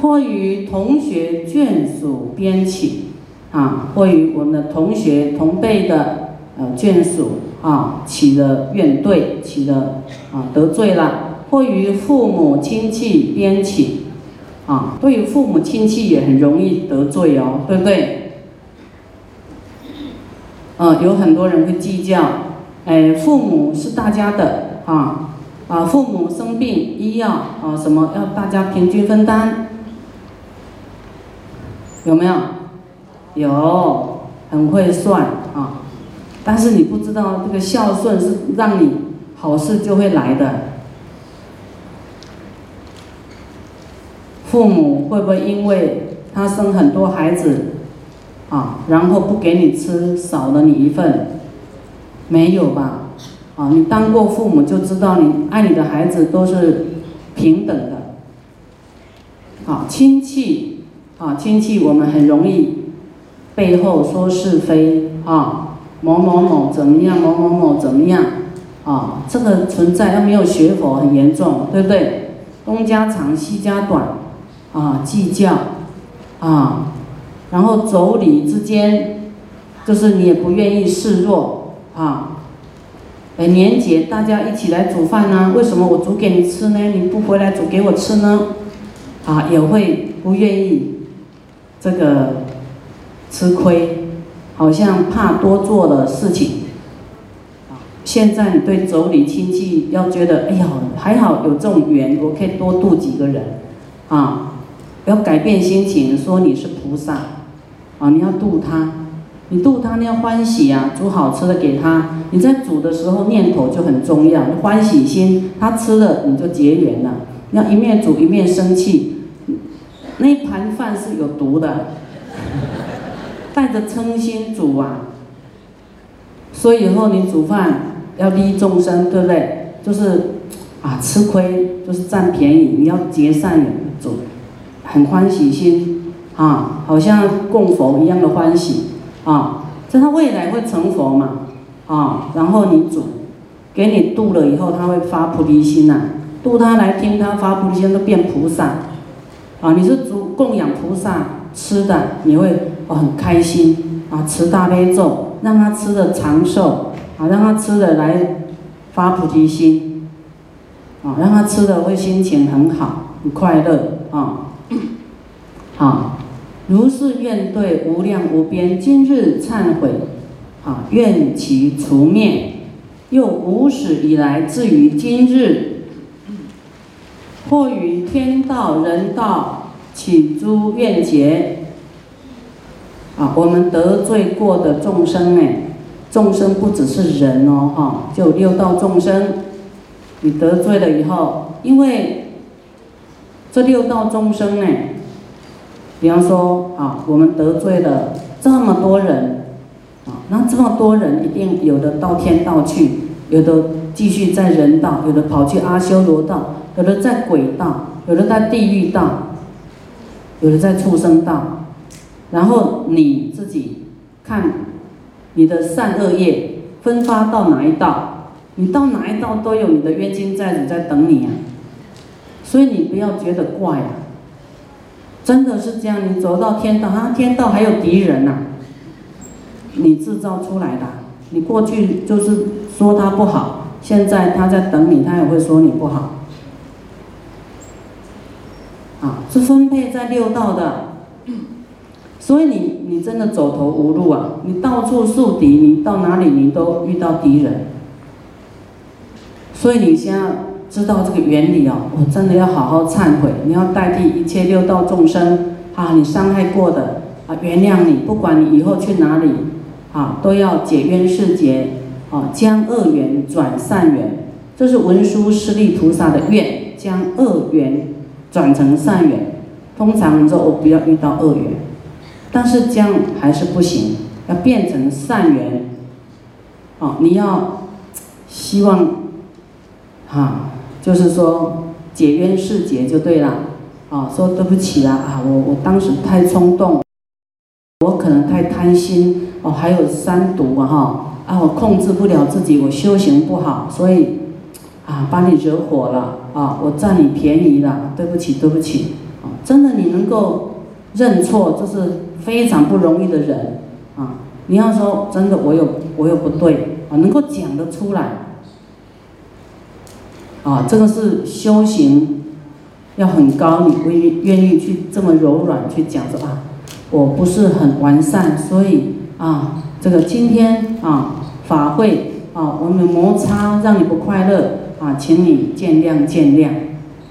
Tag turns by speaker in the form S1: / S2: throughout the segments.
S1: 或与同学眷属编起，啊，或与我们的同学同辈的呃眷属啊起了怨对，起了啊得罪了，或与父母亲戚编起，啊，对于父母亲戚也很容易得罪哦，对不对？呃，有很多人会计较，哎，父母是大家的啊，啊，父母生病医药啊什么要大家平均分担。有没有？有，很会算啊！但是你不知道，这个孝顺是让你好事就会来的。父母会不会因为他生很多孩子啊，然后不给你吃，少了你一份？没有吧？啊，你当过父母就知道，你爱你的孩子都是平等的。啊，亲戚。啊，亲戚我们很容易背后说是非啊，某某某怎么样，某某某怎么样啊？这个存在，要没有学佛很严重，对不对？东家长西家短啊，计较啊，然后妯娌之间，就是你也不愿意示弱啊。哎，年节大家一起来煮饭呢，为什么我煮给你吃呢？你不回来煮给我吃呢？啊，也会不愿意。这个吃亏，好像怕多做的事情。现在你对妯娌亲戚要觉得，哎呀，还好有这种缘，我可以多度几个人，啊，要改变心情，说你是菩萨，啊，你要度他，你度他你要欢喜啊，煮好吃的给他，你在煮的时候念头就很重要，欢喜心，他吃了你就结缘了，你要一面煮一面生气。那一盘饭是有毒的，带着嗔心煮啊，所以以后你煮饭要利益众生，对不对？就是啊，吃亏就是占便宜，你要结善缘煮，很欢喜心啊，好像供佛一样的欢喜啊，这他未来会成佛嘛啊，然后你煮，给你度了以后，他会发菩提心呐，度他来听他发菩提心，都变菩萨。啊，你是主供养菩萨吃的，你会哦很开心啊，持大悲咒，让他吃的长寿啊，让他吃的来发菩提心啊，让他吃的会心情很好，很快乐啊。好，如是愿对无量无边，今日忏悔啊，愿其除灭，又无始以来至于今日。或于天道人道起诸怨结，啊，我们得罪过的众生呢？众生不只是人哦，哈，就六道众生，你得罪了以后，因为这六道众生呢，比方说啊，我们得罪了这么多人，啊，那这么多人一定有的到天道去，有的继续在人道，有的跑去阿修罗道。有的在鬼道，有的在地狱道，有的在畜生道，然后你自己看你的善恶业分发到哪一道，你到哪一道都有你的冤亲债主在等你啊，所以你不要觉得怪啊，真的是这样，你走到天道啊，天道还有敌人呐，你制造出来的，你过去就是说他不好，现在他在等你，他也会说你不好。啊，是分配在六道的，所以你你真的走投无路啊！你到处树敌，你到哪里你都遇到敌人。所以你先要知道这个原理哦，我真的要好好忏悔。你要代替一切六道众生啊，你伤害过的啊，原谅你。不管你以后去哪里啊，都要解冤释结啊，将恶缘转善缘。这是文殊师利菩萨的愿，将恶缘。转成善缘，通常说我不要遇到恶缘，但是这样还是不行，要变成善缘。哦，你要希望，哈，就是说解冤释结就对了。啊，说对不起啦，啊，我我当时太冲动，我可能太贪心，哦，还有三毒啊，哈，啊，我控制不了自己，我修行不好，所以。把你惹火了啊！我占你便宜了，对不起，对不起。啊，真的你能够认错，这是非常不容易的人啊。你要说真的，我有我有不对啊，能够讲得出来啊，这个是修行要很高，你会愿意去这么柔软去讲说啊，我不是很完善，所以啊，这个今天啊法会啊，我们摩擦让你不快乐啊，请你见谅见谅，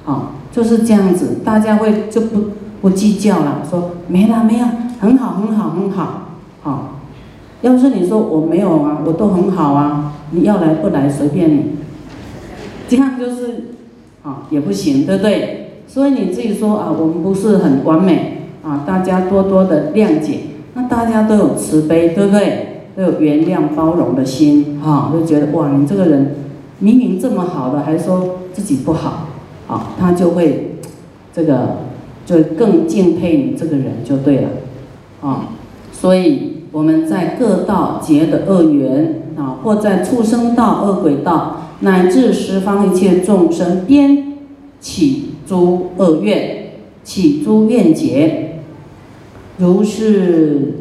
S1: 啊，就是这样子，大家会就不不计较了，说没了没有，很好很好很好，啊，要是你说我没有啊，我都很好啊，你要来不来随便你，这样就是啊也不行，对不对？所以你自己说啊，我们不是很完美啊，大家多多的谅解。那大家都有慈悲，对不对？都有原谅包容的心，哈，就觉得哇，你这个人明明这么好的，还说自己不好，啊，他就会 这个就更敬佩你这个人就对了，啊，所以我们在各道结的恶缘啊，或在畜生道、恶鬼道，乃至十方一切众生边起。诸恶愿，起诸愿结，如是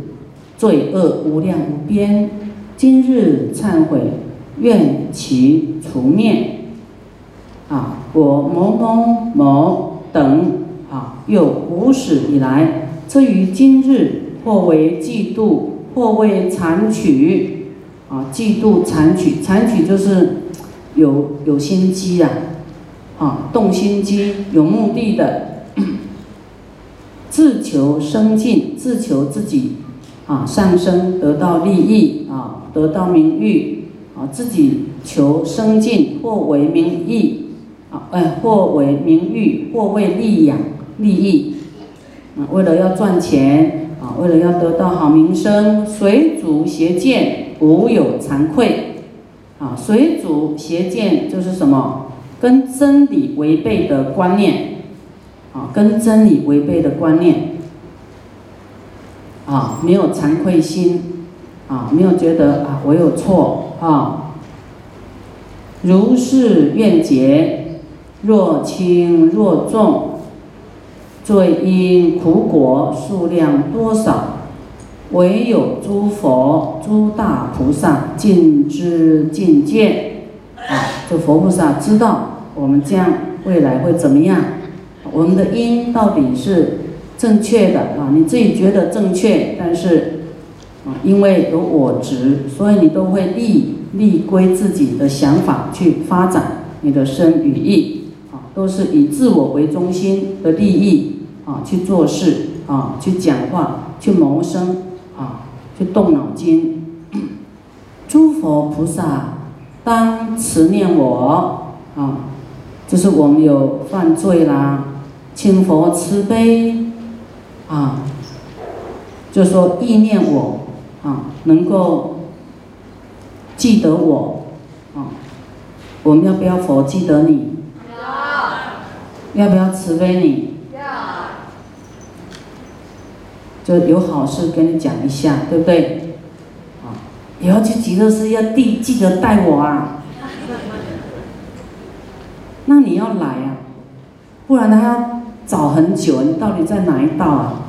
S1: 罪恶无量无边。今日忏悔，愿其除灭。啊，我某某某等啊，有无始以来，至于今日，或为嫉妒，或为残取。啊，嫉妒残取，残取就是有有心机呀。啊，动心机，有目的的，自求生进，自求自己啊上升，得到利益啊，得到名誉啊，自己求生进，或为名义啊，哎，或为名誉，或为利养利益。啊，为了要赚钱啊，为了要得到好名声，随主邪见，无有惭愧。啊，随主邪见就是什么？跟真理违背的观念，啊，跟真理违背的观念，啊，没有惭愧心，啊，没有觉得啊我有错啊，如是愿解，若轻若重，罪因苦果数量多少，唯有诸佛诸大菩萨尽知尽见。啊，这佛菩萨知道我们这样未来会怎么样？我们的因到底是正确的啊？你自己觉得正确，但是啊，因为有我执，所以你都会立立归自己的想法去发展你的身与意啊，都是以自我为中心的利益啊去做事啊，去讲话，去谋生啊，去动脑筋。诸佛菩萨。当慈念我啊，就是我们有犯罪啦，请佛慈悲啊，就说意念我啊，能够记得我啊，我们要不要佛记得你？要。要不要慈悲你？
S2: 要。
S1: 就有好事跟你讲一下，对不对？啊，以后去极乐寺，要记记得带我啊！那你要来啊，不然他要找很久。你到底在哪一道啊？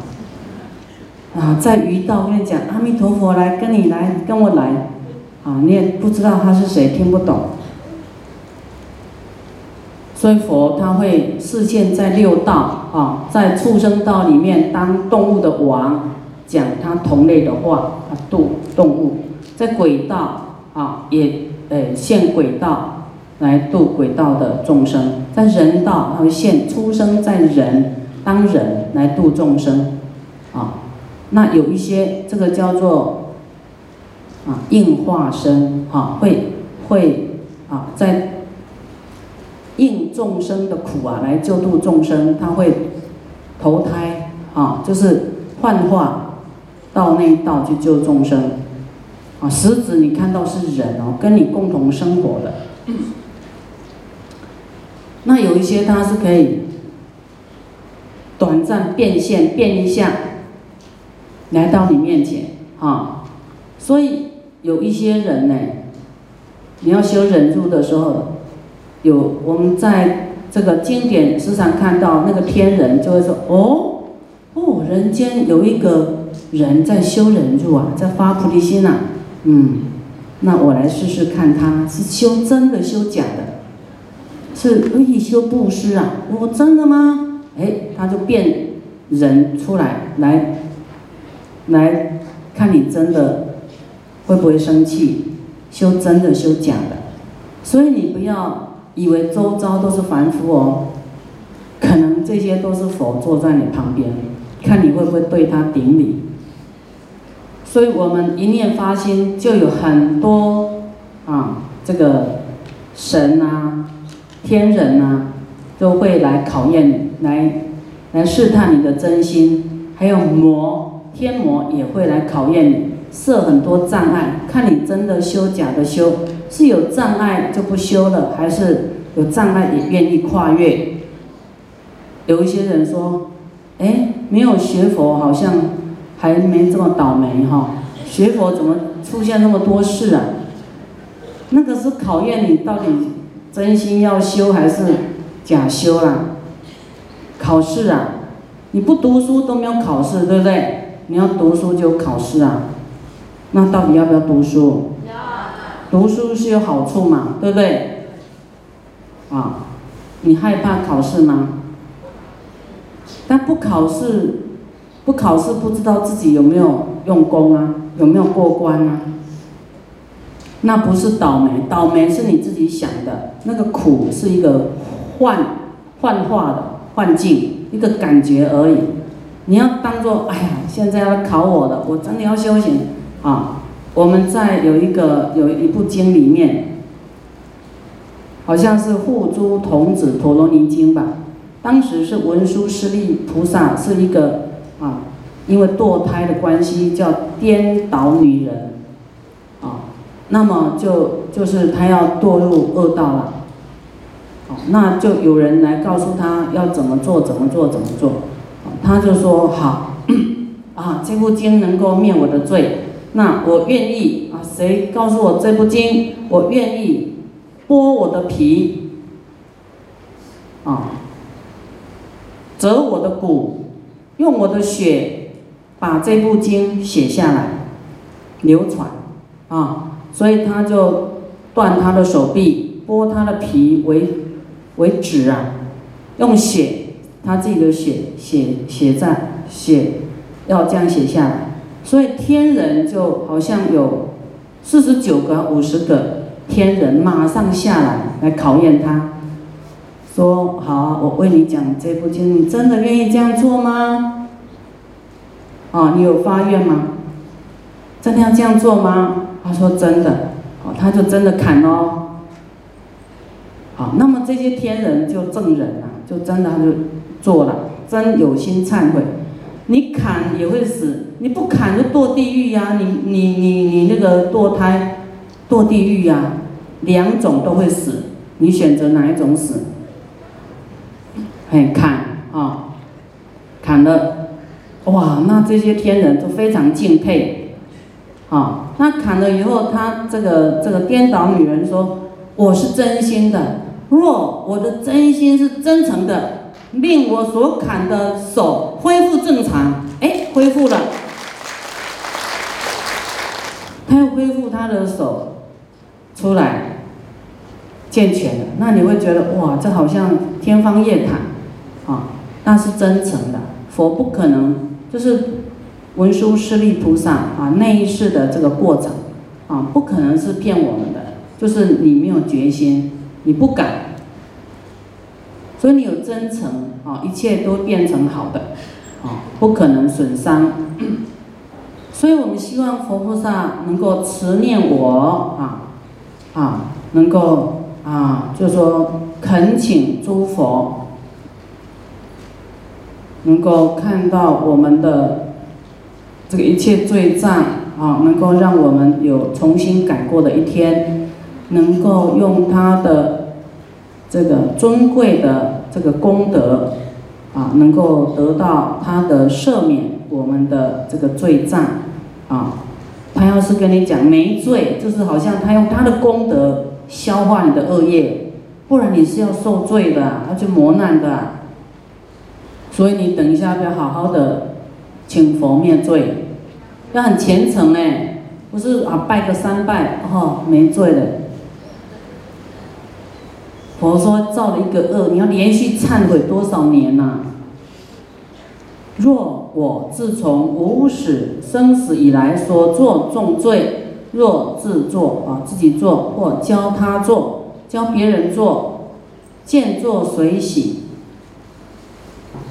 S1: 啊，在鱼道。我跟你讲，阿弥陀佛来跟你来，跟我来。啊，你也不知道他是谁，听不懂。所以佛他会视现在六道啊，在畜生道里面当动物的王，讲他同类的话，啊，度动物。在轨道啊，也呃现轨道来度轨道的众生；在人道，他会现出生在人当人来度众生，啊，那有一些这个叫做啊应化身啊，会会啊在应众生的苦啊来救度众生，他会投胎啊，就是幻化到那一道去救众生。啊，实质你看到是人哦，跟你共同生活的。那有一些他是可以短暂变现变一下，来到你面前啊。所以有一些人呢，你要修忍辱的时候，有我们在这个经典时常看到那个天人，就会说：哦，哦，人间有一个人在修忍辱啊，在发菩提心啊，嗯，那我来试试看，他是修真的修假的，是可以修布施啊？我真的吗？哎，他就变人出来，来，来看你真的会不会生气，修真的修假的，所以你不要。以为周遭都是凡夫哦，可能这些都是佛坐在你旁边，看你会不会对他顶礼。所以我们一念发心，就有很多啊，这个神啊、天人啊，都会来考验你，来来试探你的真心。还有魔、天魔也会来考验你，设很多障碍，看你真的修假的修。是有障碍就不修了，还是有障碍也愿意跨越？有一些人说：“哎，没有学佛好像还没这么倒霉哈，学佛怎么出现那么多事啊？”那个是考验你到底真心要修还是假修啦。考试啊，你不读书都没有考试，对不对？你要读书就考试啊，那到底要不要读书？读书是有好处嘛，对不对？啊，你害怕考试吗？但不考试，不考试不知道自己有没有用功啊，有没有过关啊？那不是倒霉，倒霉是你自己想的。那个苦是一个幻幻化的幻境，一个感觉而已。你要当做，哎呀，现在要考我的，我真的要修行啊。我们在有一个有一部经里面，好像是《护珠童子陀罗尼经》吧。当时是文殊师利菩萨是一个啊，因为堕胎的关系叫颠倒女人，啊，那么就就是他要堕入恶道了，那就有人来告诉他要怎么做，怎么做，怎么做，他就说好，啊，这部经能够灭我的罪。那我愿意啊，谁告诉我这部经，我愿意剥我的皮，啊，折我的骨，用我的血把这部经写下来，流传，啊，所以他就断他的手臂，剥他的皮为为纸啊，用血，他自己的血写写在写，要这样写下来。所以天人就好像有四十九个、五十个天人马上下来来考验他，说：“好，我为你讲这部经，你真的愿意这样做吗？啊，你有发愿吗？真的要这样做吗？”他说：“真的。”哦，他就真的砍哦。好，那么这些天人就证人了，就真的他就做了，真有心忏悔。你砍也会死，你不砍就堕地狱呀！你你你你那个堕胎，堕地狱呀，两种都会死，你选择哪一种死？哎，砍啊，砍了，哇！那这些天人都非常敬佩，啊，那砍了以后，他这个这个颠倒女人说：“我是真心的，若我的真心是真诚的。”令我所砍的手恢复正常，哎，恢复了。他要恢复他的手出来，健全了。那你会觉得哇，这好像天方夜谭，啊，那是真诚的。佛不可能，就是文殊师利菩萨啊，那一世的这个过程，啊，不可能是骗我们的。就是你没有决心，你不敢。所以你有真诚啊，一切都变成好的，啊，不可能损伤。所以我们希望佛菩萨能够慈念我啊，啊，能够啊，就说恳请诸佛，能够看到我们的这个一切罪障啊，能够让我们有重新改过的一天，能够用他的。这个尊贵的这个功德，啊，能够得到他的赦免我们的这个罪障，啊，他要是跟你讲没罪，就是好像他用他的功德消化你的恶业，不然你是要受罪的，要去磨难的。所以你等一下要好好的请佛灭罪，要很虔诚哎，不是啊拜个三拜哦没罪的。佛说造了一个恶，你要连续忏悔多少年呐？若我自从无始生死以来所作重罪，若自作啊自己做或教他做，教别人做，见作随喜。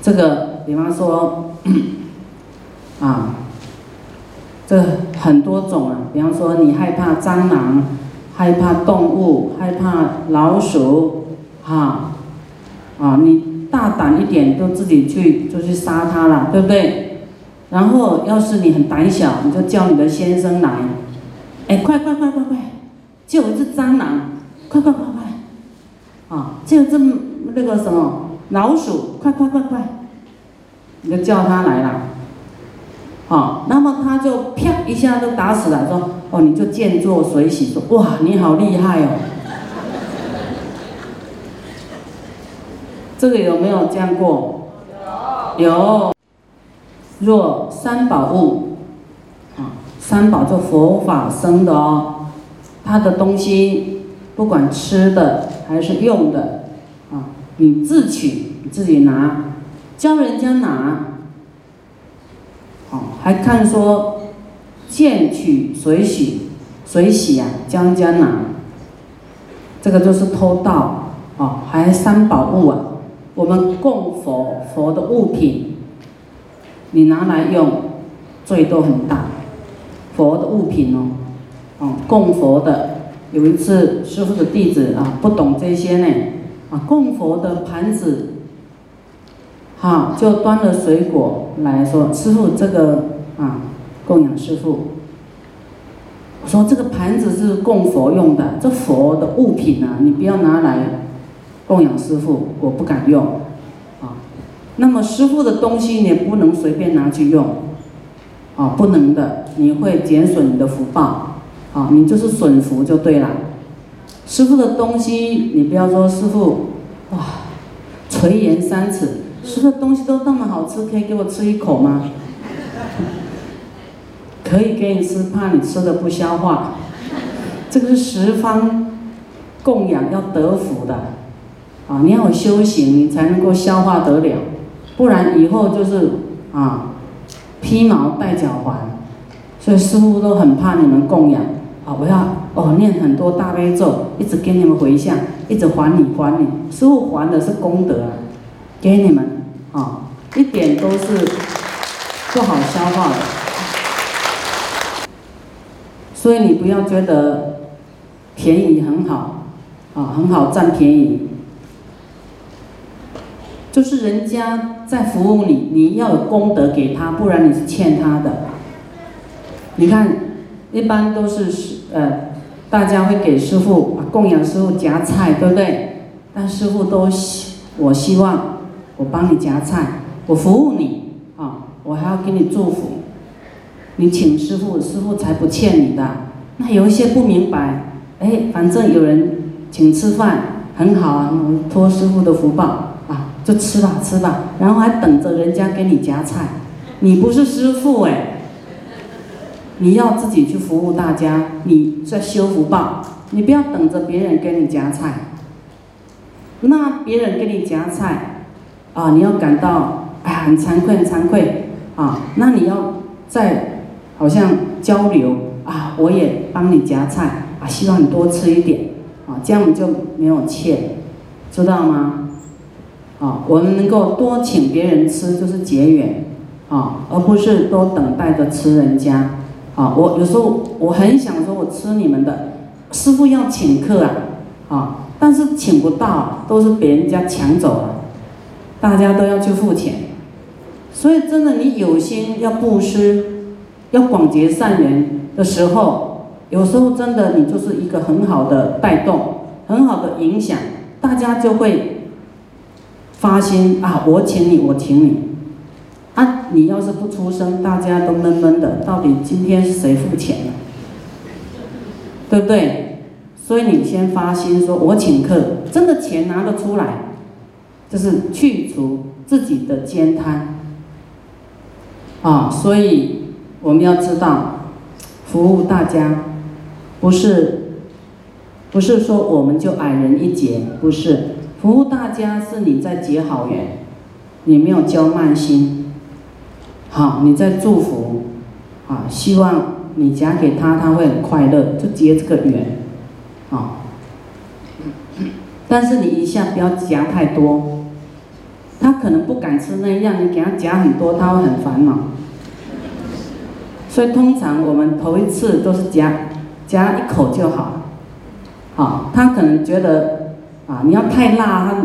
S1: 这个比方说 啊，这很多种啊。比方说你害怕蟑螂，害怕动物，害怕老鼠，啊啊你。大胆一点，都自己去就去杀它了，对不对？然后要是你很胆小，你就叫你的先生来，哎，快快快快快，就一只蟑螂，快快快快，啊，就有只那个什么老鼠，快快快快，你就叫他来了，好，那么他就啪一下就打死了，说哦，你就见作随喜，说哇，你好厉害哦。这个有没有这样过？有。有。若三宝物，啊，三宝就佛法生的哦，他的东西，不管吃的还是用的，啊，你自取，你自己拿，教人家拿，哦，还看说见取随喜，随喜啊，教人家拿，这个就是偷盗，哦，还三宝物啊。我们供佛佛的物品，你拿来用，罪都很大。佛的物品哦，哦，供佛的。有一次师傅的弟子啊，不懂这些呢，啊，供佛的盘子，好，就端了水果来说，师傅这个啊，供养师傅。说这个盘子是供佛用的，这佛的物品啊，你不要拿来。供养师傅，我不敢用，啊，那么师傅的东西你不能随便拿去用，啊，不能的，你会减损你的福报，啊，你就是损福就对了。师傅的东西，你不要说师傅，哇，垂涎三尺，师傅的东西都那么好吃，可以给我吃一口吗？可以给你吃，怕你吃的不消化，这个是十方供养要得福的。啊，你要有修行，你才能够消化得了，不然以后就是啊，披毛戴脚环，所以师傅都很怕你们供养。啊，我要哦念很多大悲咒，一直给你们回向，一直还你还你。师傅还的是功德啊，给你们啊，一点都是不好消化的。所以你不要觉得便宜很好，啊，很好占便宜。就是人家在服务你，你要有功德给他，不然你是欠他的。你看，一般都是师呃，大家会给师傅供养师傅夹菜，对不对？但师傅都希我希望我帮你夹菜，我服务你啊，我还要给你祝福。你请师傅，师傅才不欠你的。那有一些不明白，哎，反正有人请吃饭很好啊，托师傅的福报。就吃吧吃吧，然后还等着人家给你夹菜，你不是师傅哎，你要自己去服务大家，你在修福报，你不要等着别人给你夹菜。那别人给你夹菜，啊，你要感到哎很惭愧很惭愧啊，那你要再好像交流啊，我也帮你夹菜啊，希望你多吃一点啊，这样你就没有欠，知道吗？啊，我们能够多请别人吃，就是结缘，啊，而不是多等待着吃人家。啊，我有时候我很想说，我吃你们的，师傅要请客啊，啊，但是请不到，都是别人家抢走了，大家都要去付钱。所以真的，你有心要布施，要广结善缘的时候，有时候真的你就是一个很好的带动，很好的影响，大家就会。发心啊！我请你，我请你，啊！你要是不出声，大家都闷闷的。到底今天是谁付钱呢？对不对？所以你先发心说，我请客，真的钱拿得出来，就是去除自己的兼贪。啊，所以我们要知道，服务大家，不是，不是说我们就矮人一截，不是，服务大家是你在结好缘，你没有交慢心，好，你在祝福，啊，希望你夹给他，他会很快乐，就结这个缘。啊，但是你一下不要夹太多，他可能不敢吃那样，你给他夹很多，他会很烦恼。所以通常我们头一次都是夹夹一口就好，好，他可能觉得啊，你要太辣，他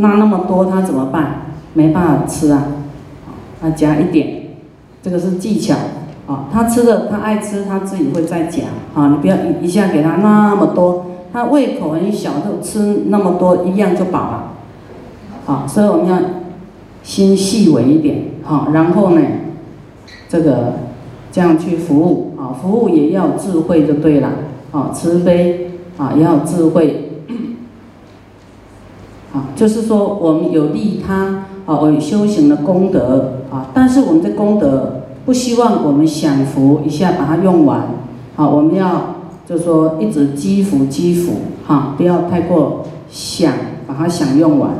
S1: 辣那么多，他怎么办？没办法吃啊，啊，夹一点，这个是技巧。啊，他吃的他爱吃，他自己会再夹。啊，你不要一一下给他那么多，他胃口很小，就吃那么多一样就饱了。好，所以我们要心细微一点。好，然后呢，这个这样去服务。啊，服务也要智慧就对了。啊，慈悲啊也要智慧。就是说我们有利他啊，我有修行的功德啊，但是我们的功德。不希望我们享福一下把它用完，啊，我们要就说一直积福积福，哈，不要太过想把它享用完，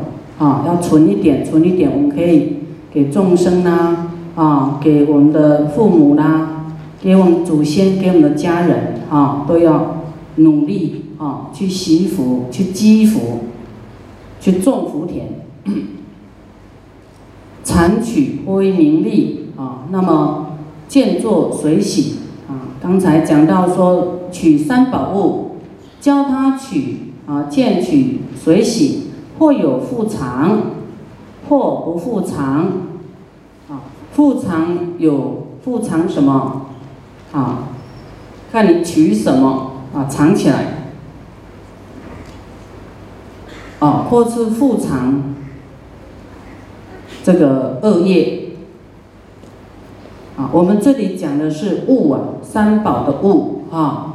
S1: 啊，要存一点存一点，我们可以给众生啦，啊，给我们的父母啦，给我们祖先，给我们的家人，啊，都要努力啊，去习福，去积福，去种福田，产取微名利。啊，那么见作随喜啊，刚才讲到说取三宝物，教他取啊，见取随喜，或有复藏，或不复藏，啊，复藏有复藏什么？啊，看你取什么啊，藏起来，啊，或是复藏这个恶业。啊，我们这里讲的是物啊，三宝的物啊，